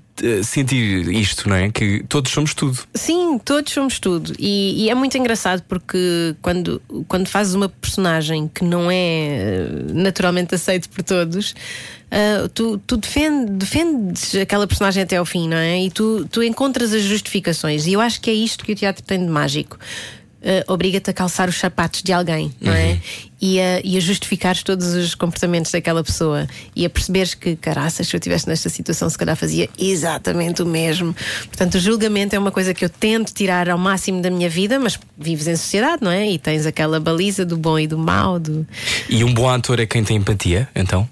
sentir isto, não é? Que todos somos tudo. Sim, todos somos tudo. E, e é muito engraçado porque quando, quando fazes uma personagem que não é eh, naturalmente aceito por todos, ah, tu, tu defende- defendes aquela personagem até ao fim, não é? E tu, tu encontras as justificações. E eu acho que é isto que o teatro tem de mágico. Ah, Obriga-te a calçar os sapatos de alguém, não é? E a, e a justificares todos os comportamentos daquela pessoa e a perceberes que, caraças, se eu estivesse nesta situação, se calhar fazia exatamente o mesmo. Portanto, o julgamento é uma coisa que eu tento tirar ao máximo da minha vida, mas vives em sociedade, não é? E tens aquela baliza do bom e do mau. Do... E um bom ator é quem tem empatia, então?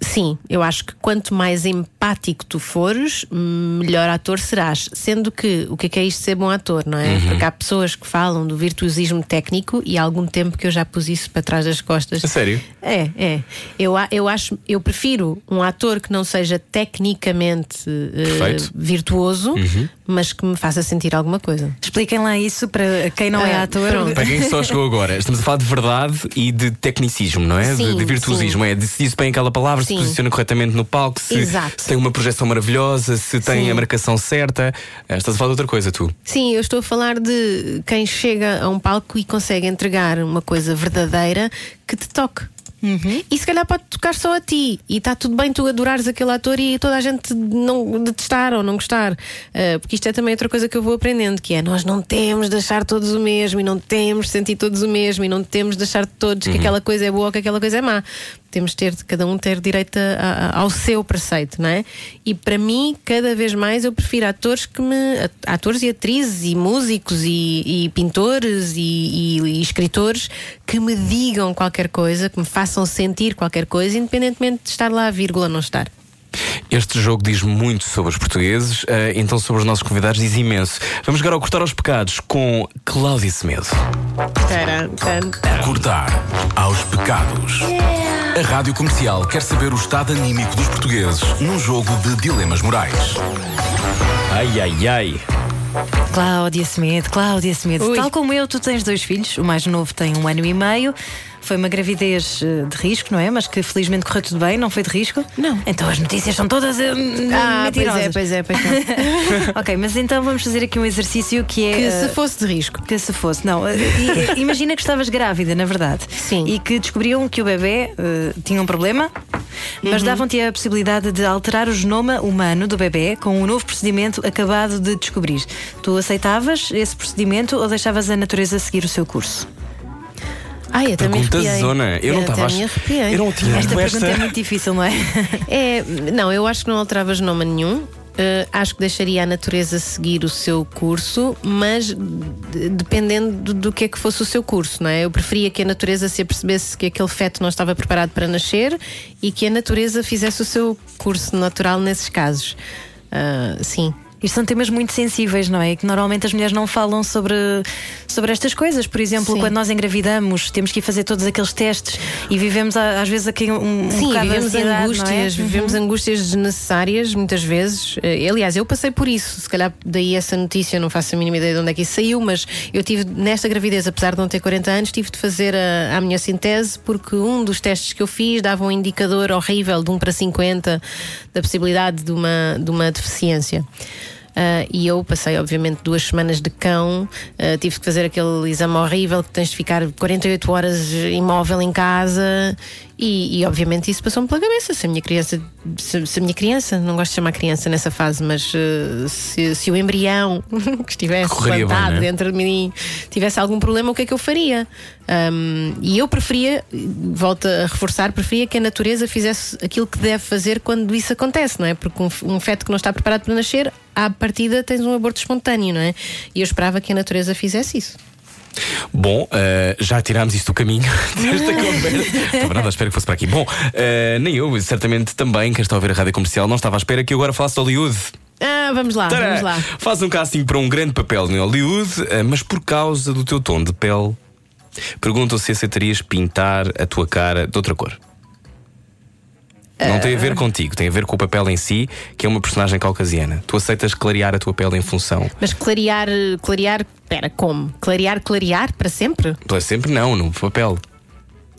Sim, eu acho que quanto mais empático tu fores, melhor ator serás. Sendo que o que é, que é isto de ser bom ator, não é? Porque há pessoas que falam do virtuosismo técnico e há algum tempo que eu já pus isso para trás das costas. A sério? É, é. Eu, a- eu acho, eu prefiro um ator que não seja tecnicamente Perfeito. virtuoso, mas que me faça sentir alguma coisa. Expliquem lá isso para quem não é Ah, ator. pronto. Para quem só chegou agora, estamos a falar de verdade e de tecnicismo, não é? de, Sim, de virtuosismo. É de se diz bem aquela palavra, se posiciona corretamente no palco, se, tem uma projeção maravilhosa, se tem Sim. a marcação certa. Eh, Estás a falar de outra coisa, tu. Sim, eu estou a falar de quem chega a um palco e consegue entregar uma coisa verdadeira que te toque. E se calhar pode tocar só a ti e está tudo bem tu adorares aquele ator e toda a gente não detestar ou não gostar. Uh, porque isto é também outra coisa que eu vou aprendendo, que é nós não temos de achar todos o mesmo e não temos de sentir todos o mesmo e não temos de achar todos que aquela coisa é boa ou que aquela coisa é má. Temos de ter, cada um ter direito a- a- ao seu preceito, não é? E para mim, cada vez mais eu prefiro atores que me. at- atores e atrizes e músicos e, e pintores e, e- e escritores que me digam qualquer coisa, que me façam sentir qualquer coisa, independentemente de estar lá a vírgula não estar. Este jogo diz muito sobre os portugueses, eh, então sobre os nossos convidados diz imenso. Vamos agora ao cortar aos pecados com Cláudia Semedo. Cortar aos pecados. A Rádio Comercial quer saber o estado anímico dos portugueses num jogo de dilemas morais. Ai, ai, ai. Cláudia Semedo, Cláudia Semedo. Tal como eu, tu tens dois filhos. O mais novo tem um ano e meio. Foi uma gravidez eh, de risco, não é? Mas que felizmente correu tudo bem, não foi de risco? Não. Então as notícias são todas eh, Ah, pois mentirosas. é, pois é, pois é. ok, mas então vamos fazer aqui um exercício que é. Que eh, se fosse de risco. Que se fosse, não. Imagina que estavas grávida, na verdade. Sim. E que descobriam que o bebê eh, tinha um problema, mas davam-te a possibilidade de alterar o genoma humano do bebê com um novo procedimento acabado de descobrir. Tu aceitavas esse procedimento ou deixavas a natureza seguir o seu curso? Ai, até me Pergunta arrepiei. zona. Eu não Até estava. Eu não tinha Esta pergunta é muito difícil, não é? É, não, eu acho que não alterava genoma nenhum. Uh, acho que deixaria a natureza seguir o seu curso, mas de- dependendo do, do que é que fosse o seu curso, não é? Eu preferia que a natureza se apercebesse que aquele feto não estava preparado para nascer e que a natureza fizesse o seu curso natural nesses casos. Uh, sim. Isto são temas muito sensíveis, não é? Que normalmente as mulheres não falam sobre, sobre estas coisas. Por exemplo, Sim. quando nós engravidamos, temos que ir fazer todos aqueles testes e vivemos às vezes aqui um, um Sim, bocado de vivemos ansiedade, angústias, não é? vivemos angústias desnecessárias muitas vezes. Eh, Aliás, eu passei por isso. Se calhar daí essa notícia, eu não faço a mínima ideia de onde é que isso saiu, mas eu tive nesta gravidez, apesar de não ter 40 anos, tive de fazer a, a minha síntese porque um dos testes que eu fiz dava um indicador horrível de 1 para 50 da possibilidade de uma, de uma deficiência. Ah, e eu passei, obviamente, duas semanas de cão, ah, tive que fazer aquele exame horrível que tens de ficar 48 horas imóvel em casa. E, e, obviamente isso passou-me pela cabeça. Se a minha criança, se, se a minha criança, não gosto de chamar criança nessa fase, mas ah, se, se o embrião que estivesse Correria bem, plantado não é? dentro de mim tivesse algum problema, o que é que eu faria? Ahm, e eu preferia, volto a reforçar, preferia que a natureza fizesse aquilo que deve fazer quando isso acontece, não é? Porque um, um feto que não está preparado para nascer, à partida tens um aborto espontâneo, não é? E eu esperava que a natureza fizesse isso. Bom, eh, já tirámos isto do caminho desta conversa. Estava nada à espera que fosse para aqui. Bom, eh, nem eu, certamente também, quem está a ouvir a rádio comercial, não estava à espera que eu agora falasse de Hollywood. Ah, vamos lá, Tará! vamos lá. Faz um casting para um grande papel em Hollywood, eh, mas por causa do teu tom de pele, perguntam se aceitarias pintar a tua cara de outra cor. Não tem a ver contigo, tem a ver com o papel em si, que é uma personagem caucasiana. Tu aceitas clarear a tua pele em função. Mas clarear, clarear, espera, como? Clarear, clarear para sempre? Para sempre não, no papel.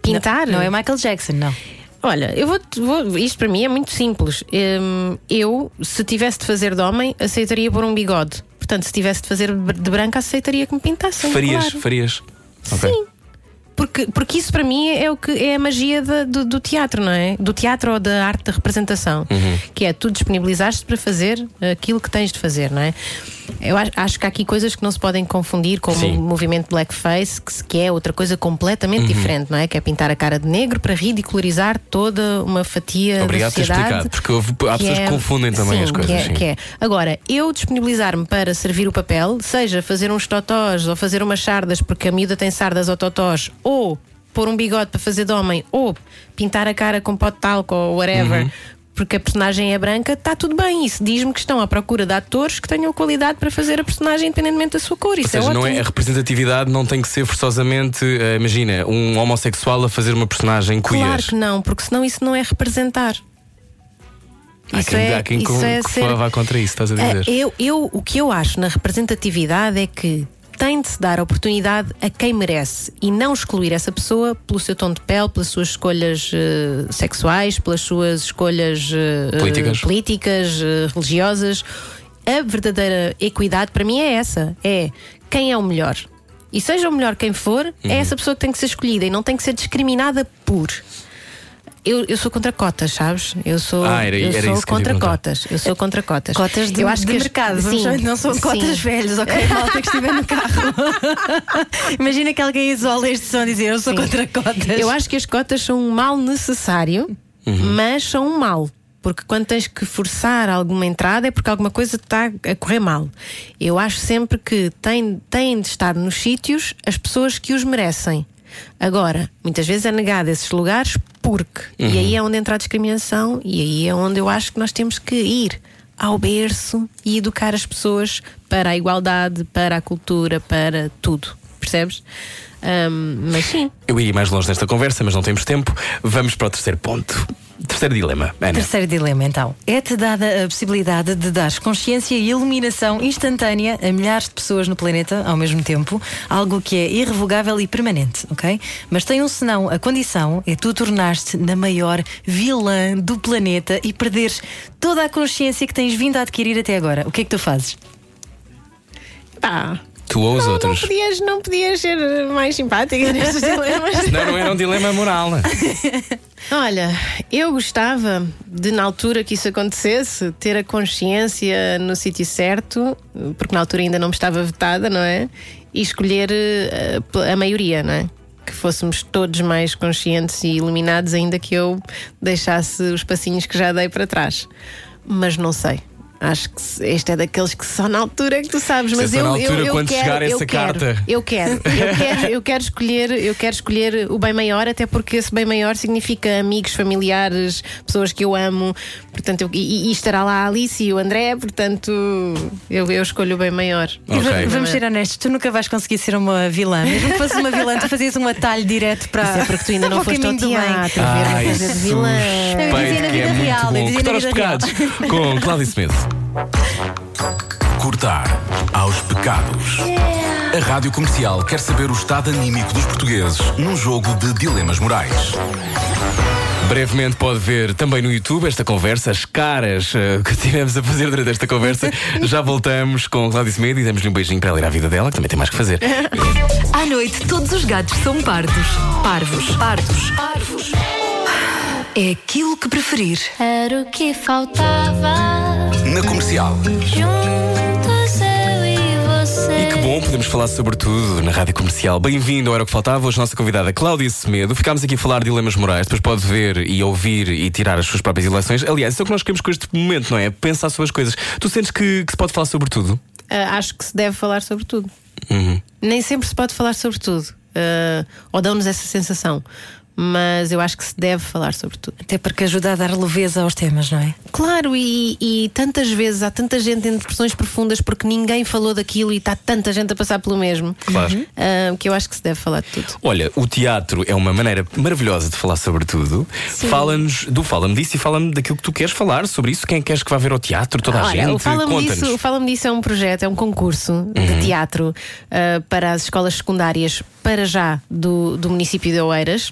Pintar? Não é Michael Jackson, não. Olha, eu vou, vou- Isto para mim é muito simples. Hum, eu, se tivesse de fazer de homem, aceitaria pôr um bigode. Portanto, se tivesse de fazer de branca, aceitaria que me pintassem. Farias, claro. farias. Sim. Porque, porque isso para mim é o que é a magia da- do, do teatro, não é? Do teatro ou da arte da representação. Uhum. Que é tu disponibilizaste para fazer aquilo que tens de fazer, não é? Eu acho, que há aqui coisas que não se podem confundir com Sim. o movimento blackface, que, é outra coisa completamente Uhum. diferente, não é? Que é pintar a cara de negro para ridicularizar toda uma fatia Obrigado da por ter sociedade. explicado, porque há pessoas que confundem também sim, as coisas, Que é, que é. Agora, eu disponibilizar-me para servir o papel, seja fazer uns totós ou fazer umas sardas porque a miúda tem sardas ou totós, ou pôr um bigode para fazer de homem ou pintar a cara com pó de talco ou whatever. Uhum. Porque a personagem é branca, está tudo bem. Isso diz-me que estão à procura de atores que tenham qualidade para fazer a personagem independentemente da sua cor. Isso Ou seja, é não é, a representatividade não tem que ser forçosamente, eh, imagina, um homossexual a fazer uma personagem queer. Claro que não, porque senão isso não é representar. Há Isso quem, é- há quem isso com- é ser- vá contra isso, estás a É, dizer? eu, eu, o que eu acho na representatividade é que tem de se dar oportunidade a quem merece e não excluir essa pessoa pelo seu tom de pele, pelas suas escolhas eh, sexuais, pelas suas escolhas eh, Políticas. políticas, eh, religiosas. A verdadeira equidade para mim é essa: é quem é o melhor. E seja o melhor quem for, Uhum. é essa pessoa que tem que ser escolhida e não tem que ser discriminada por. Eu, eu sou contra cotas, sabes? Eu sou, Ah, era- eu era sou eu contra cotas. Eu sou contra cotas. Cotas de, eu acho de que as- mercado, sim, não são cotas sim. velhos, ok? Malta que estiver no carro. Imagina que alguém isola este som e dizer eu sou contra cotas. Eu acho que as cotas são um mal necessário, mas são um mal. Porque quando tens que forçar alguma entrada é porque alguma coisa está a correr mal. Eu acho sempre que têm, têm de estar nos sítios as pessoas que os merecem. Agora, muitas vezes é negado esses lugares porque. E aí é onde entra a discriminação, e aí é onde eu acho que nós temos que ir ao berço e educar as pessoas para a igualdade, para a cultura, para tudo. Percebes? Ahm, mas sim, Eu iria mais longe nesta conversa, mas não temos tempo. Vamos para o terceiro ponto. Terceiro dilema, Ana. Terceiro dilema, então. É-te dada a possibilidade de dar consciência e iluminação instantânea a milhares de pessoas no planeta ao mesmo tempo, algo que é irrevogável e permanente, ok? Mas tem um senão, a condição é tu tornares-te na maior vilã do planeta e perderes toda a consciência que tens vindo a adquirir até agora. O que é que tu fazes? pá. Tu ou os Não, outros? Não podias, não podias ser mais simpática nestes dilemas. Não, não era um dilema moral. Olha, eu gostava de, na altura que isso acontecesse, ter a consciência no sítio certo, porque na altura ainda não me estava vetada, não é? E escolher eh, a, maioria, não é? Que fôssemos todos mais conscientes e iluminados, ainda que eu deixasse os passinhos que já dei para trás. Mas não sei. Acho que este é daqueles que só na altura é que tu sabes, é mas eu, altura eu quando quero, chegar eu essa quero, carta. Eu quero, eu quero, eu quero escolher, eu quero escolher o bem maior, até porque esse bem maior significa amigos, familiares, pessoas que eu amo, portanto, eu- e, e estará lá a Alice e o André, portanto, eu, eu escolho o bem maior. E va- Ok. Vamos ser honestos, tu nunca vais conseguir ser uma vilã. Mesmo que fosse uma vilã, tu fazias um atalho direto para. Isso é porque tu ainda não foste ao teatro ver coisa de vilã. Eu dizia na é vida real, eu dizia na vida real. com Cláudio Smith. Cortar aos pecados. A Rádio Comercial quer saber o estado anímico dos portugueses num jogo de dilemas morais. Brevemente pode ver também no YouTube esta conversa, as caras eh, que tivemos a fazer durante esta conversa. Já voltamos com Cláudio Smith e damos-lhe um beijinho para ela ir à vida dela, que também tem mais que fazer. À noite, todos os gatos são pardos. Parvos. Pardos. Parvos. É aquilo que preferir. Era o que faltava. Na Comercial. Juntos eu e você. E que bom, podemos falar sobre tudo na rádio comercial. Bem-vindo ao Era o que Faltava. Hoje, nossa convidada Cláudia Semedo. Ficámos aqui a falar de dilemas morais, depois pode ver e ouvir e tirar as suas próprias eleições. Aliás, isso é o que nós queremos com este momento, não é? Pensar sobre as coisas. Tu sentes que, que se pode falar sobre tudo? Ah, acho que se deve falar sobre tudo. Uhum. Nem sempre se pode falar sobre tudo. Ah, ou dão-nos essa sensação. Mas eu acho que se deve falar sobre tudo. Até porque ajuda a dar leveza aos temas, não é? Claro, e, e tantas vezes há tanta gente em depressões profundas porque ninguém falou daquilo e está tanta gente a passar pelo mesmo. Claro. Ah, que eu acho que se deve falar de tudo. Olha, o teatro é uma maneira maravilhosa de falar sobre tudo. Fala-nos do Fala-me disso e fala-me daquilo que tu queres falar sobre isso. Quem queres que vá ver ao teatro? Toda a Olha, gente? o Fala-me. Uhum. disso, o Fala-me disso é um projeto, é um concurso de teatro ah, para as escolas secundárias, para já, do, do município de Oeiras.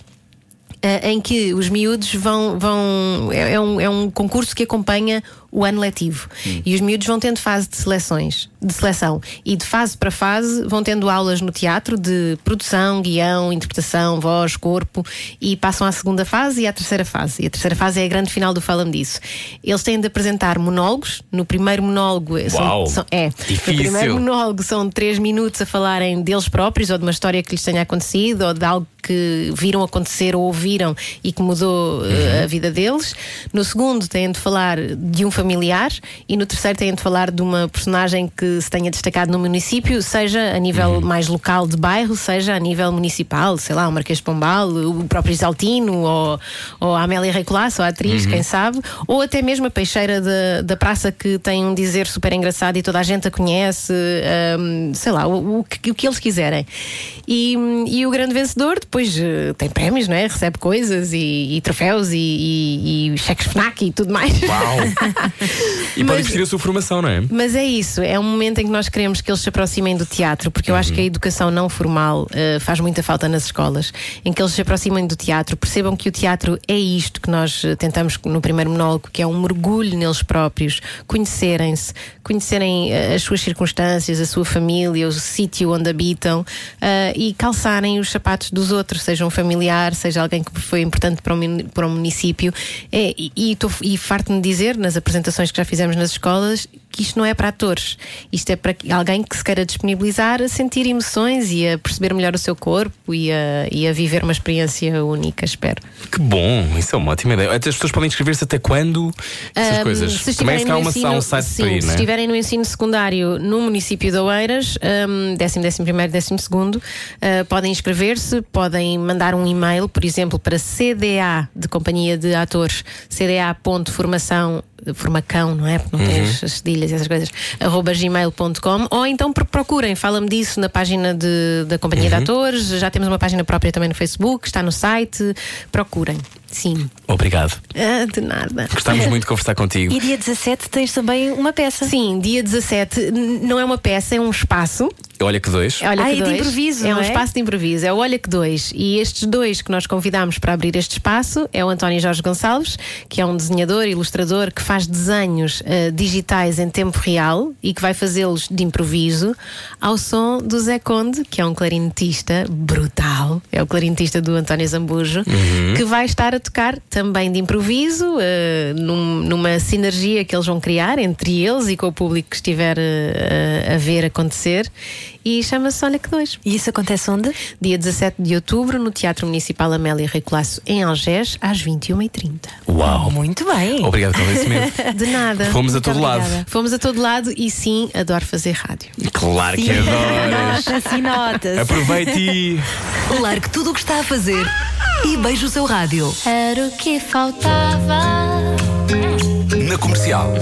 Ah, em que os miúdos vão. vão é, é um, é um concurso que acompanha o ano letivo. E os miúdos vão tendo fase de seleções, de seleção. E de fase para fase vão tendo aulas no teatro de produção, guião, interpretação, voz, corpo, e passam à segunda fase e à terceira fase. E a terceira fase é a grande final do Fala-me disso. Eles têm de apresentar monólogos. No primeiro monólogo eh, Uau! são, são, é, Difícil. no primeiro monólogo são três minutos a falarem deles próprios ou de uma história que lhes tenha acontecido ou de algo que viram acontecer ou ouviram e que mudou eh, a vida deles. No segundo têm de falar de um familiar familiar e no terceiro têm de falar de uma personagem que se tenha destacado no município, seja a nível mais local de bairro, seja a nível municipal, sei lá, o Marquês Pombal, o próprio Isaltino ou, ou a Amélia Rei Colasso, a atriz, quem sabe, ou até mesmo a peixeira da, da praça que tem um dizer super engraçado e toda a gente a conhece, hum, sei lá, o, o que, o que eles quiserem. E, e o grande vencedor depois eh, tem prémios, não é? Recebe coisas e, e troféus e, e, e cheques FNAC e tudo mais. Uau! e Mas- podem vestir a sua formação, não é? Mas é isso, é um momento em que nós queremos que eles se aproximem do teatro, porque eu acho que a educação não formal eh, faz muita falta nas escolas, em que eles se aproximem do teatro, percebam que o teatro é isto que nós eh, tentamos no primeiro monólogo, que é um mergulho neles próprios, conhecerem-se, conhecerem eh, as suas circunstâncias, a sua família, o sítio onde habitam eh, e calçarem os sapatos dos outros, seja um familiar, seja alguém que foi importante para o, para o município. É, e, e, tô- e farto-me dizer, nas apresentações que já fizemos nas escolas, que isto não é para atores. Isto é para alguém que se queira disponibilizar a sentir emoções e a perceber melhor o seu corpo e a, e a viver uma experiência única, espero. Que bom, isso é uma ótima ideia. As pessoas podem inscrever-se até quando? Essas Ahm, coisas. Se Também estiverem se há uma- um site sim, para ir, se não é? estiverem no ensino secundário no município de Oeiras, um, décimo, décimo primeiro, décimo segundo, ah, podem inscrever-se, podem mandar um e-mail, por exemplo, para CDA de Companhia de Atores, cda.formação formacão, não é? Porque não Uhum. tem as as cedilhas e essas coisas, arroba gmail.com ou então pro- procurem, fala-me disso na página de- da Companhia Uhum. de Atores, já temos uma página própria também no Facebook, está no site, procurem. Sim. Obrigado. Ah, de nada. Gostámos muito de conversar contigo. E dia 17 tens também uma peça. Sim, dia 17 n- não é uma peça, é um espaço. Olha que dois. Olha Ah, que é de dois. improviso, É um é? espaço de improviso. É o Olha que dois. E estes dois que nós convidámos para abrir este espaço é o António Jorge Gonçalves, que é um desenhador, ilustrador, que faz desenhos eh, digitais em tempo real e que vai fazê-los de improviso ao som do Zé Conde, que é um clarinetista brutal. É o clarinetista do António Zambujo, que vai estar a tocar também de improviso, eh, num- numa sinergia que eles vão criar entre eles e com o público que estiver eh, a ver acontecer. E chama-se Olha que Dois. E isso acontece onde? Dia 17 de outubro, no Teatro Municipal Amélia Rei Colasso, em Algés, às 21h30. Uau! Muito bem. Obrigado pelo conhecimento. De nada. Fomos a todo lado. obrigada. Fomos a todo lado e sim, adoro fazer rádio. Claro que adoras. Nota-se, nota-se. Aproveite e. Largue tudo o que está a fazer e beije o seu rádio. Era o que faltava. Na comercial.